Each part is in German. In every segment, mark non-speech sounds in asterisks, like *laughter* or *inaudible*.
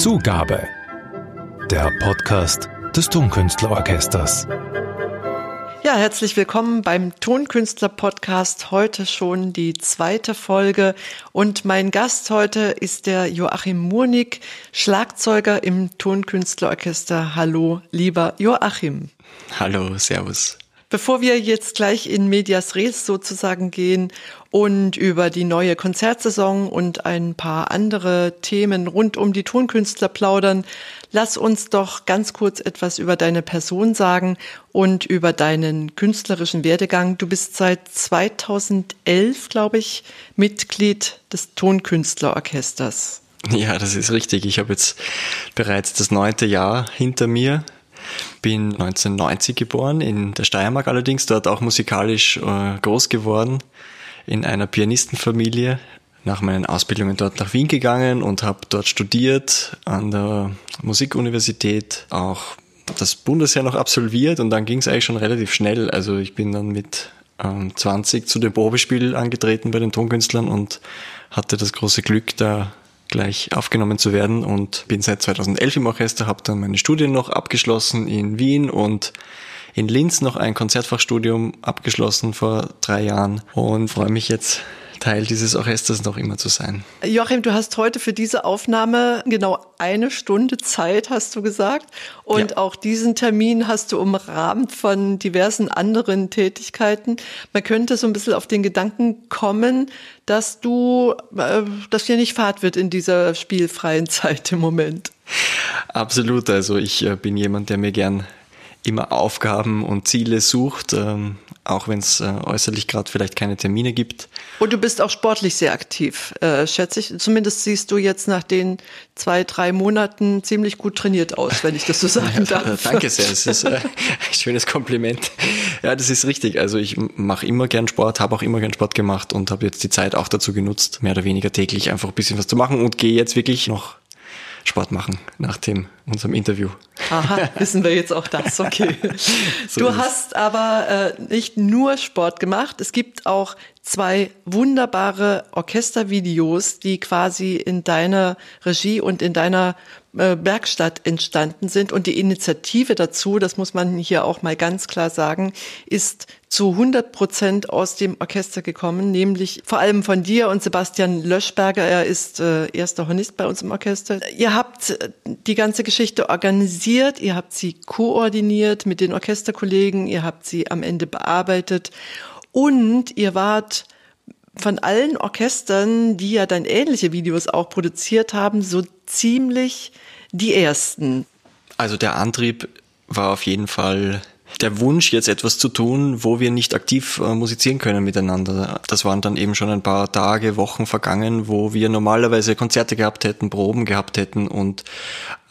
Zugabe. Der Podcast des Tonkünstlerorchesters. Ja, herzlich willkommen beim Tonkünstler-Podcast. Heute schon die zweite Folge. Und mein Gast heute ist der Joachim Murnig, Schlagzeuger im Tonkünstlerorchester. Hallo, lieber Joachim. Hallo, Servus. Bevor wir jetzt gleich in Medias Res sozusagen gehen und über die neue Konzertsaison und ein paar andere Themen rund um die Tonkünstler plaudern, lass uns doch ganz kurz etwas über deine Person sagen und über deinen künstlerischen Werdegang. Du bist seit 2011, glaube ich, Mitglied des Tonkünstlerorchesters. Ja, das ist richtig. Ich habe jetzt bereits das neunte Jahr hinter mir bin 1990 geboren, in der Steiermark allerdings, dort auch musikalisch äh, groß geworden, in einer Pianistenfamilie. Nach meinen Ausbildungen dort nach Wien gegangen und habe dort studiert an der Musikuniversität, auch das Bundesheer noch absolviert und dann ging es eigentlich schon relativ schnell. Also ich bin dann mit ähm, 20 zu dem Probespiel angetreten bei den Tonkünstlern und hatte das große Glück, da gleich aufgenommen zu werden und bin seit 2011 im Orchester, habe dann meine Studien noch abgeschlossen in Wien und in Linz noch ein Konzertfachstudium abgeschlossen vor drei Jahren und freue mich jetzt Teil dieses Orchesters noch immer zu sein. Joachim, du hast heute für diese Aufnahme genau eine Stunde Zeit, hast du gesagt. Und ja. auch diesen Termin hast du umrahmt von diversen anderen Tätigkeiten. Man könnte so ein bisschen auf den Gedanken kommen, dass du, äh, dass dir nicht fad wird in dieser spielfreien *laughs* Zeit im Moment. Absolut. Also ich äh, bin jemand, der mir gern immer Aufgaben und Ziele sucht, ähm, auch wenn es äh, äußerlich gerade vielleicht keine Termine gibt. Und du bist auch sportlich sehr aktiv, äh, schätze ich. Zumindest siehst du jetzt nach den zwei, drei Monaten ziemlich gut trainiert aus, wenn ich das so *laughs* sagen darf. Danke sehr, das ist äh, ein schönes Kompliment. Ja, das ist richtig. Also ich mache immer gern Sport, habe auch immer gern Sport gemacht und habe jetzt die Zeit auch dazu genutzt, mehr oder weniger täglich einfach ein bisschen was zu machen und gehe jetzt wirklich noch Sport machen nach dem, unserem Interview. Aha, wissen wir jetzt auch das, okay. *laughs* so du hast aber äh, nicht nur Sport gemacht, es gibt auch zwei wunderbare Orchestervideos, die quasi in deiner Regie und in deiner äh, Werkstatt entstanden sind. Und die Initiative dazu, das muss man hier auch mal ganz klar sagen, ist zu 100 Prozent aus dem Orchester gekommen, nämlich vor allem von dir und Sebastian Löschberger. Er ist äh, erster Hornist bei uns im Orchester. Ihr habt äh, die ganze Geschichte organisiert, ihr habt sie koordiniert mit den Orchesterkollegen, ihr habt sie am Ende bearbeitet und ihr wart von allen Orchestern, die ja dann ähnliche Videos auch produziert haben, so ziemlich die ersten. Also der Antrieb war auf jeden Fall der Wunsch, jetzt etwas zu tun, wo wir nicht aktiv äh, musizieren können miteinander. Das waren dann eben schon ein paar Tage, Wochen vergangen, wo wir normalerweise Konzerte gehabt hätten, Proben gehabt hätten und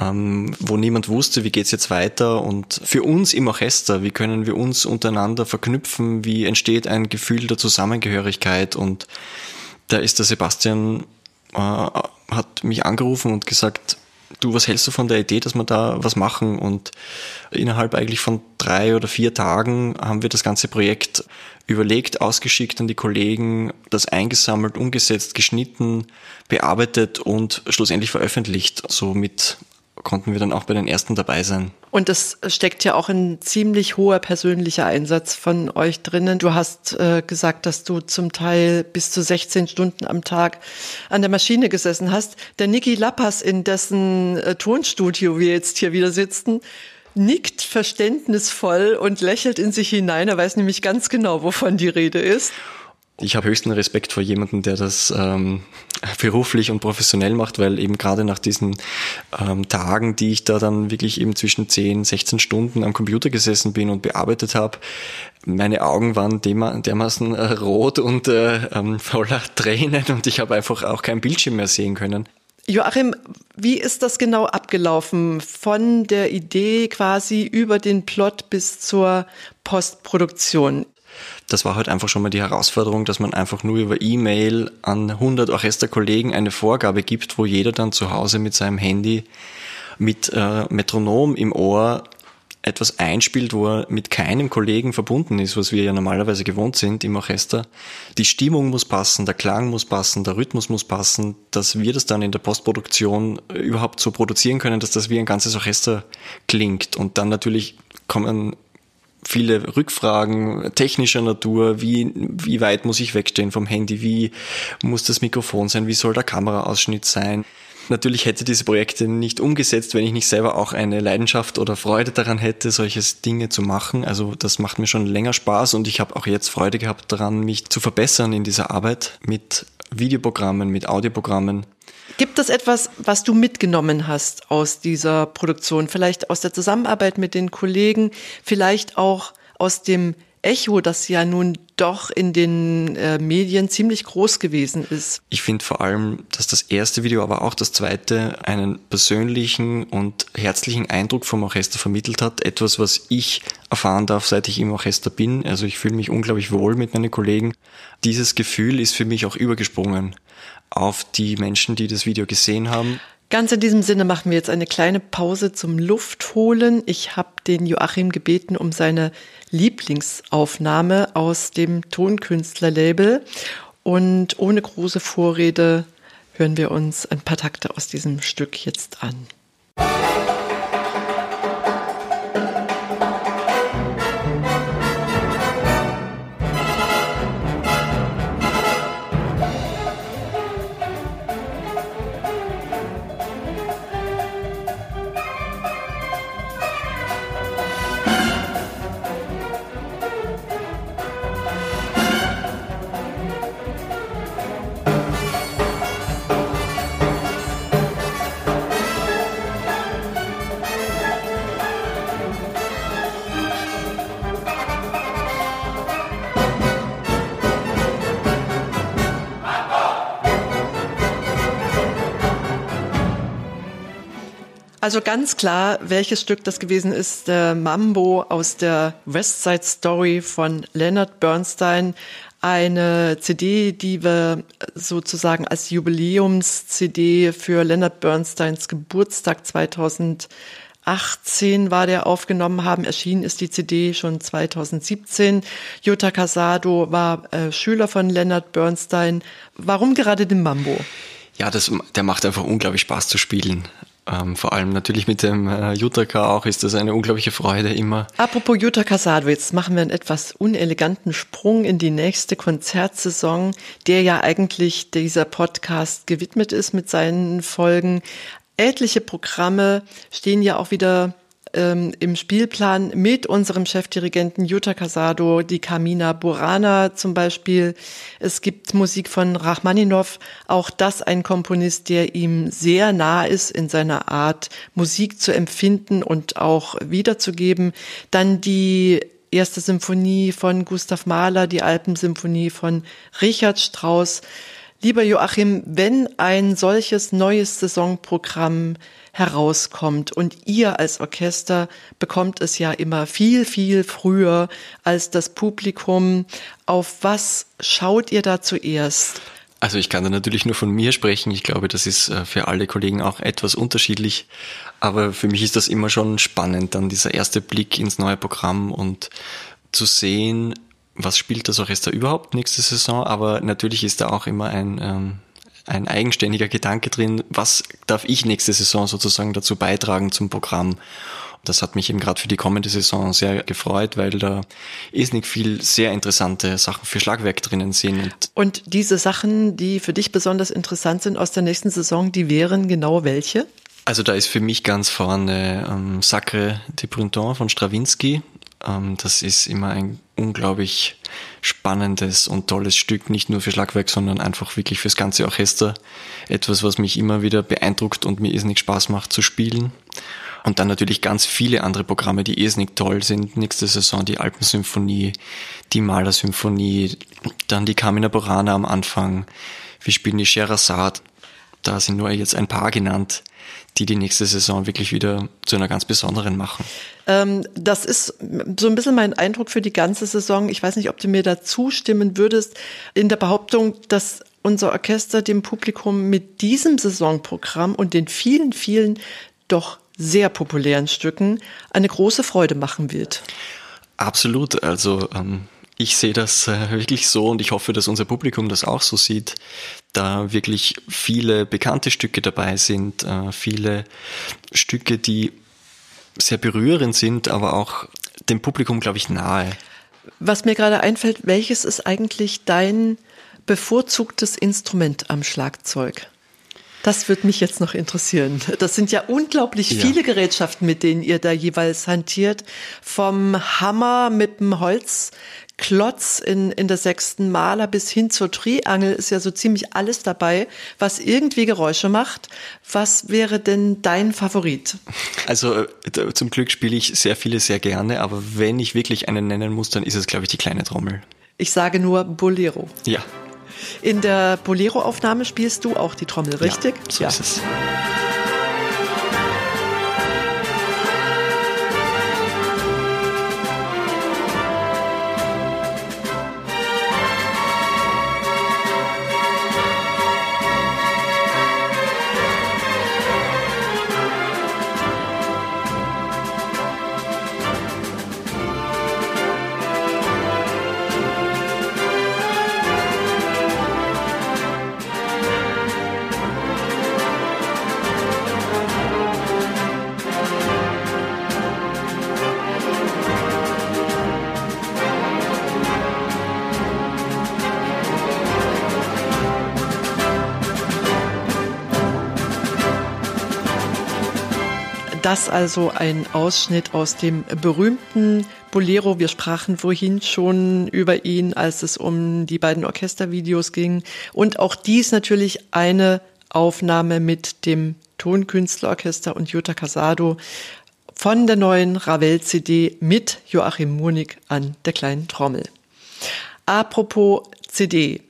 ähm, wo niemand wusste, wie geht's jetzt weiter. Und für uns im Orchester, wie können wir uns untereinander verknüpfen, wie entsteht ein Gefühl der Zusammengehörigkeit. Und da ist der Sebastian, äh, hat mich angerufen und gesagt, du, was hältst du von der Idee, dass wir da was machen? Und innerhalb eigentlich von drei oder vier Tagen haben wir das ganze Projekt überlegt, ausgeschickt an die Kollegen, das eingesammelt, umgesetzt, geschnitten, bearbeitet und schlussendlich veröffentlicht. So mit konnten wir dann auch bei den ersten dabei sein. Und es steckt ja auch ein ziemlich hoher persönlicher Einsatz von euch drinnen. Du hast äh, gesagt, dass du zum Teil bis zu 16 Stunden am Tag an der Maschine gesessen hast. Der Niki Lappas, in dessen äh, Tonstudio wir jetzt hier wieder sitzen, nickt verständnisvoll und lächelt in sich hinein. Er weiß nämlich ganz genau, wovon die Rede ist. Ich habe höchsten Respekt vor jemandem, der das ähm, beruflich und professionell macht, weil eben gerade nach diesen ähm, Tagen, die ich da dann wirklich eben zwischen 10, 16 Stunden am Computer gesessen bin und bearbeitet habe, meine Augen waren dermaßen äh, rot und äh, ähm, voller *laughs* Tränen und ich habe einfach auch kein Bildschirm mehr sehen können. Joachim, wie ist das genau abgelaufen? Von der Idee quasi über den Plot bis zur Postproduktion? Das war halt einfach schon mal die Herausforderung, dass man einfach nur über E-Mail an 100 Orchesterkollegen eine Vorgabe gibt, wo jeder dann zu Hause mit seinem Handy mit äh, Metronom im Ohr etwas einspielt, wo er mit keinem Kollegen verbunden ist, was wir ja normalerweise gewohnt sind im Orchester. Die Stimmung muss passen, der Klang muss passen, der Rhythmus muss passen, dass wir das dann in der Postproduktion überhaupt so produzieren können, dass das wie ein ganzes Orchester klingt. Und dann natürlich kommen viele Rückfragen technischer Natur, wie, wie weit muss ich wegstehen vom Handy, wie muss das Mikrofon sein, wie soll der Kameraausschnitt sein. Natürlich hätte diese Projekte nicht umgesetzt, wenn ich nicht selber auch eine Leidenschaft oder Freude daran hätte, solche Dinge zu machen. Also das macht mir schon länger Spaß und ich habe auch jetzt Freude gehabt daran, mich zu verbessern in dieser Arbeit mit Videoprogrammen, mit Audioprogrammen. Gibt es etwas, was du mitgenommen hast aus dieser Produktion? Vielleicht aus der Zusammenarbeit mit den Kollegen, vielleicht auch aus dem Echo, das ja nun doch in den äh, Medien ziemlich groß gewesen ist. Ich finde vor allem, dass das erste Video, aber auch das zweite einen persönlichen und herzlichen Eindruck vom Orchester vermittelt hat. Etwas, was ich erfahren darf, seit ich im Orchester bin. Also ich fühle mich unglaublich wohl mit meinen Kollegen. Dieses Gefühl ist für mich auch übergesprungen auf die Menschen, die das Video gesehen haben. Ganz in diesem Sinne machen wir jetzt eine kleine Pause zum Luftholen. Ich habe den Joachim gebeten um seine Lieblingsaufnahme aus dem Tonkünstlerlabel. Und ohne große Vorrede hören wir uns ein paar Takte aus diesem Stück jetzt an. Also ganz klar, welches Stück das gewesen ist, der Mambo aus der West Side Story von Leonard Bernstein. Eine CD, die wir sozusagen als Jubiläums-CD für Leonard Bernsteins Geburtstag 2018 war der aufgenommen haben. Erschienen ist die CD schon 2017. Jutta Casado war äh, Schüler von Leonard Bernstein. Warum gerade den Mambo? Ja, das, der macht einfach unglaublich Spaß zu spielen. Ähm, vor allem natürlich mit dem äh, Jutaka auch ist das eine unglaubliche Freude immer. Apropos Jutaka Sado, jetzt machen wir einen etwas uneleganten Sprung in die nächste Konzertsaison, der ja eigentlich dieser Podcast gewidmet ist mit seinen Folgen. Etliche Programme stehen ja auch wieder ähm, im Spielplan mit unserem Chefdirigenten Jutta Casado, die Carmina Burana zum Beispiel. Es gibt Musik von Rachmaninov, auch das ein Komponist, der ihm sehr nah ist in seiner Art, Musik zu empfinden und auch wiederzugeben. Dann die erste Symphonie von Gustav Mahler, die Alpensymphonie von Richard Strauss. Lieber Joachim, wenn ein solches neues Saisonprogramm herauskommt und ihr als Orchester bekommt es ja immer viel, viel früher als das Publikum. Auf was schaut ihr da zuerst? Also ich kann da natürlich nur von mir sprechen. Ich glaube, das ist äh, für alle Kollegen auch etwas unterschiedlich. Aber für mich ist das immer schon spannend, dann dieser erste Blick ins neue Programm und zu sehen, was spielt das Orchester überhaupt nächste Saison, aber natürlich ist da auch immer ein, ähm, ein eigenständiger Gedanke drin, was darf ich nächste Saison sozusagen dazu beitragen zum Programm. Das hat mich eben gerade für die kommende Saison sehr gefreut, weil da ist nicht viel sehr interessante Sachen für Schlagwerk drinnen sind. Und, und diese Sachen, die für dich besonders interessant sind aus der nächsten Saison, die wären genau welche? Also da ist für mich ganz vorne ähm, Sacre de Printemps von Stravinsky. Ähm, das ist immer ein unglaublich spannendes und tolles Stück, nicht nur für Schlagwerk, sondern einfach wirklich fürs ganze Orchester. Etwas, was mich immer wieder beeindruckt und mir irrsinnig Spaß macht zu spielen. Und dann natürlich ganz viele andere Programme, die irrsinnig toll sind. Nächste Saison die Alpensymphonie, die Malersymphonie, dann die Carmina Burana am Anfang. Wir spielen die Scheherazade. Da sind nur jetzt ein paar genannt die die nächste Saison wirklich wieder zu einer ganz besonderen machen. Ähm, das ist so ein bisschen mein Eindruck für die ganze Saison. Ich weiß nicht, ob du mir da zustimmen würdest in der Behauptung, dass unser Orchester dem Publikum mit diesem Saisonprogramm und den vielen, vielen doch sehr populären Stücken eine große Freude machen wird. Absolut. Also ähm, ich sehe das äh, wirklich so und ich hoffe, dass unser Publikum das auch so sieht, da wirklich viele bekannte Stücke dabei sind, äh, viele Stücke, die sehr berührend sind, aber auch dem Publikum, glaube ich, nahe. Was mir gerade einfällt, welches ist eigentlich dein bevorzugtes Instrument am Schlagzeug? Das würde mich jetzt noch interessieren. Das sind ja unglaublich ja. viele Gerätschaften, mit denen ihr da jeweils hantiert. Vom Hammer mit dem Holzklotz in, in der sechsten Maler bis hin zur Triangel ist ja so ziemlich alles dabei, was irgendwie Geräusche macht. Was wäre denn dein Favorit? Also äh, zum Glück spiele ich sehr viele sehr gerne, aber wenn ich wirklich einen nennen muss, dann ist es, glaube ich, die kleine Trommel. Ich sage nur Bolero. Ja, in der Bolero-Aufnahme spielst du auch die Trommel, richtig? Ja, so ja. ist es. Das also ein Ausschnitt aus dem berühmten Bolero. Wir sprachen vorhin schon über ihn, als es um die beiden Orchestervideos ging. Und auch dies natürlich eine Aufnahme mit dem Tonkünstlerorchester und Jutta Casado von der neuen Ravel-CD mit Joachim Munig an der kleinen Trommel. Apropos CD.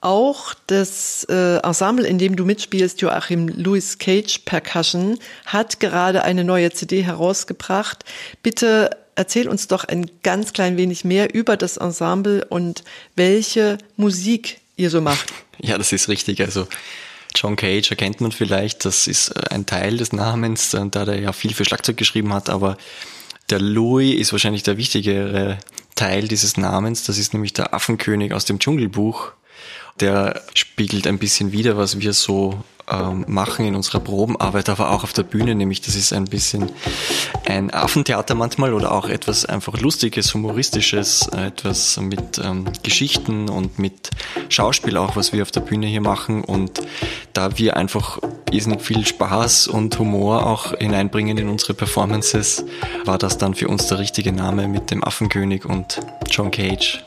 Auch das äh, Ensemble, in dem du mitspielst, Joachim Louis Cage Percussion, hat gerade eine neue CD herausgebracht. Bitte erzähl uns doch ein ganz klein wenig mehr über das Ensemble und welche Musik ihr so macht. *laughs* Ja, das ist richtig. Also John Cage erkennt man vielleicht, das ist äh, ein Teil des Namens, äh, da der ja viel für Schlagzeug geschrieben hat, aber der Louis ist wahrscheinlich der wichtigere Teil dieses Namens. Das ist nämlich der Affenkönig aus dem Dschungelbuch der spiegelt ein bisschen wider, was wir so ähm, machen in unserer Probenarbeit, aber auch auf der Bühne, nämlich das ist ein bisschen ein Affentheater manchmal oder auch etwas einfach Lustiges, Humoristisches, etwas mit ähm, Geschichten und mit Schauspiel auch, was wir auf der Bühne hier machen und da wir einfach irrsinnig viel Spaß und Humor auch hineinbringen in unsere Performances, war das dann für uns der richtige Name mit dem Affenkönig und John Cage.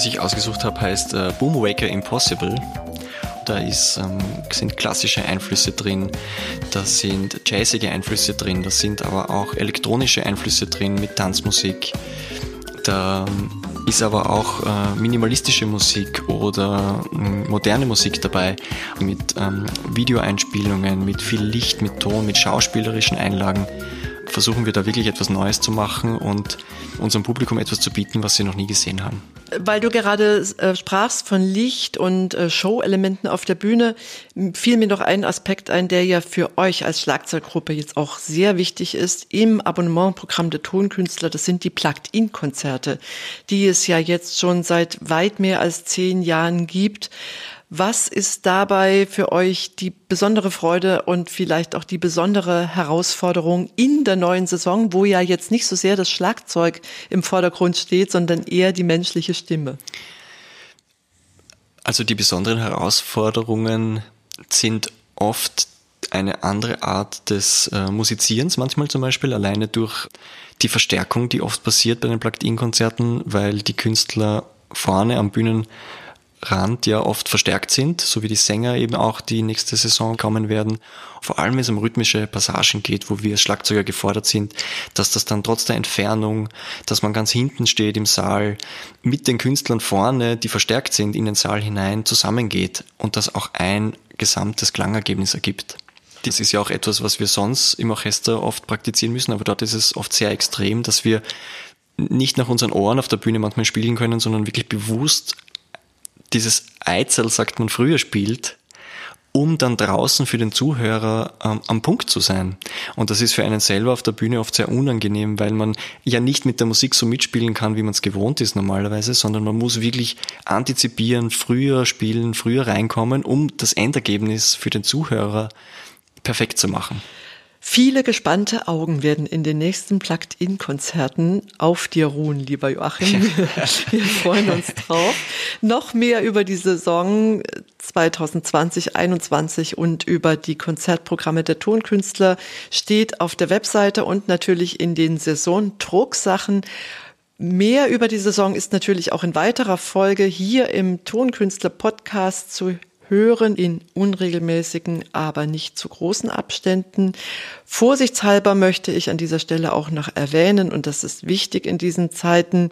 Das ich ausgesucht habe, heißt äh, Boomwaker Impossible. Da ist, ähm, sind klassische Einflüsse drin, da sind jazzige Einflüsse drin, da sind aber auch elektronische Einflüsse drin mit Tanzmusik. Da ähm, ist aber auch äh, minimalistische Musik oder äh, moderne Musik dabei mit ähm, Videoeinspielungen, mit viel Licht, mit Ton, mit schauspielerischen Einlagen versuchen wir da wirklich etwas Neues zu machen und unserem Publikum etwas zu bieten, was sie noch nie gesehen haben. Weil du gerade äh, sprachst von Licht und äh, Show-Elementen auf der Bühne, fiel mir noch ein Aspekt ein, der ja für euch als Schlagzeuggruppe jetzt auch sehr wichtig ist im Abonnementprogramm der Tonkünstler. Das sind die Plugged-In-Konzerte, die es ja jetzt schon seit weit mehr als zehn Jahren gibt. Was ist dabei für euch die besondere Freude und vielleicht auch die besondere Herausforderung in der neuen Saison, wo ja jetzt nicht so sehr das Schlagzeug im Vordergrund steht, sondern eher die menschliche Stimme? Also die besonderen Herausforderungen sind oft eine andere Art des äh, Musizierens, manchmal zum Beispiel, alleine durch die Verstärkung, die oft passiert bei den Plugged-In-Konzerten, weil die Künstler vorne am Bühnenrand ja oft verstärkt sind, so wie die Sänger eben auch die nächste Saison kommen werden. Vor allem, wenn es um rhythmische Passagen geht, wo wir als Schlagzeuger gefordert sind, dass das dann trotz der Entfernung, dass man ganz hinten steht im Saal, mit den Künstlern vorne, die verstärkt sind, in den Saal hinein zusammengeht und das auch ein gesamtes Klangergebnis ergibt. Das ist ja auch etwas, was wir sonst im Orchester oft praktizieren müssen, aber dort ist es oft sehr extrem, dass wir nicht nach unseren Ohren auf der Bühne manchmal spielen können, sondern wirklich bewusst dieses Eizel, sagt man früher, spielt, um dann draußen für den Zuhörer ähm, am Punkt zu sein. Und das ist für einen selber auf der Bühne oft sehr unangenehm, weil man ja nicht mit der Musik so mitspielen kann, wie man es gewohnt ist normalerweise, sondern man muss wirklich antizipieren, früher spielen, früher reinkommen, um das Endergebnis für den Zuhörer perfekt zu machen. Viele gespannte Augen werden in den nächsten Plugged-In-Konzerten auf dir ruhen, lieber Joachim. *laughs* Wir freuen uns drauf. Noch mehr über die Saison 2020, 2021 und über die Konzertprogramme der Tonkünstler steht auf der Webseite und natürlich in den Saison-Drucksachen. Mehr über die Saison ist natürlich auch in weiterer Folge hier im Tonkünstler Podcast zu hören in unregelmäßigen, aber nicht zu großen Abständen. Vorsichtshalber möchte ich an dieser Stelle auch noch erwähnen, und das ist wichtig in diesen Zeiten,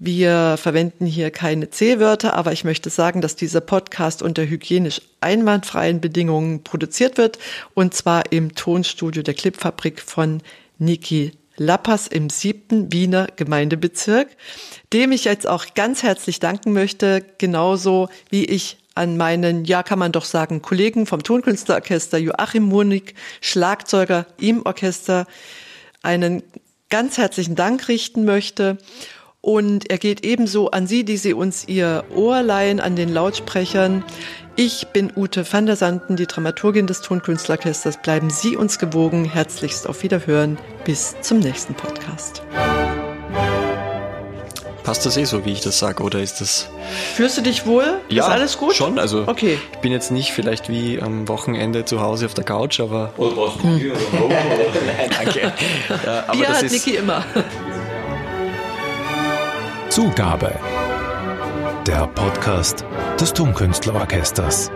wir verwenden hier keine C-Wörter, aber ich möchte sagen, dass dieser Podcast unter hygienisch einwandfreien Bedingungen produziert wird, und zwar im Tonstudio der Clipfabrik von Niki Lappers im siebten Wiener Gemeindebezirk, dem ich jetzt auch ganz herzlich danken möchte, genauso wie ich an meinen, ja kann man doch sagen, Kollegen vom Tonkünstlerorchester Joachim Murnig, Schlagzeuger im Orchester, einen ganz herzlichen Dank richten möchte. Und er geht ebenso an Sie, die Sie uns Ihr Ohr leihen an den Lautsprechern. Ich bin Ute van der Sanden, die Dramaturgin des Tonkünstlerorchesters. Bleiben Sie uns gewogen. Herzlichst auf Wiederhören. Bis zum nächsten Podcast. Passt das eh so, wie ich das sage, oder ist das... Fühlst du dich wohl? Ja, ist alles gut? schon. Also okay. ich bin jetzt nicht vielleicht wie am Wochenende zu Hause auf der Couch, aber... Oder brauchst du Bier oder Rum? *laughs* Nein, danke. Ja, aber Bier das hat ist, Niki immer. Zugabe. Der Podcast des Tonkünstlerorchesters.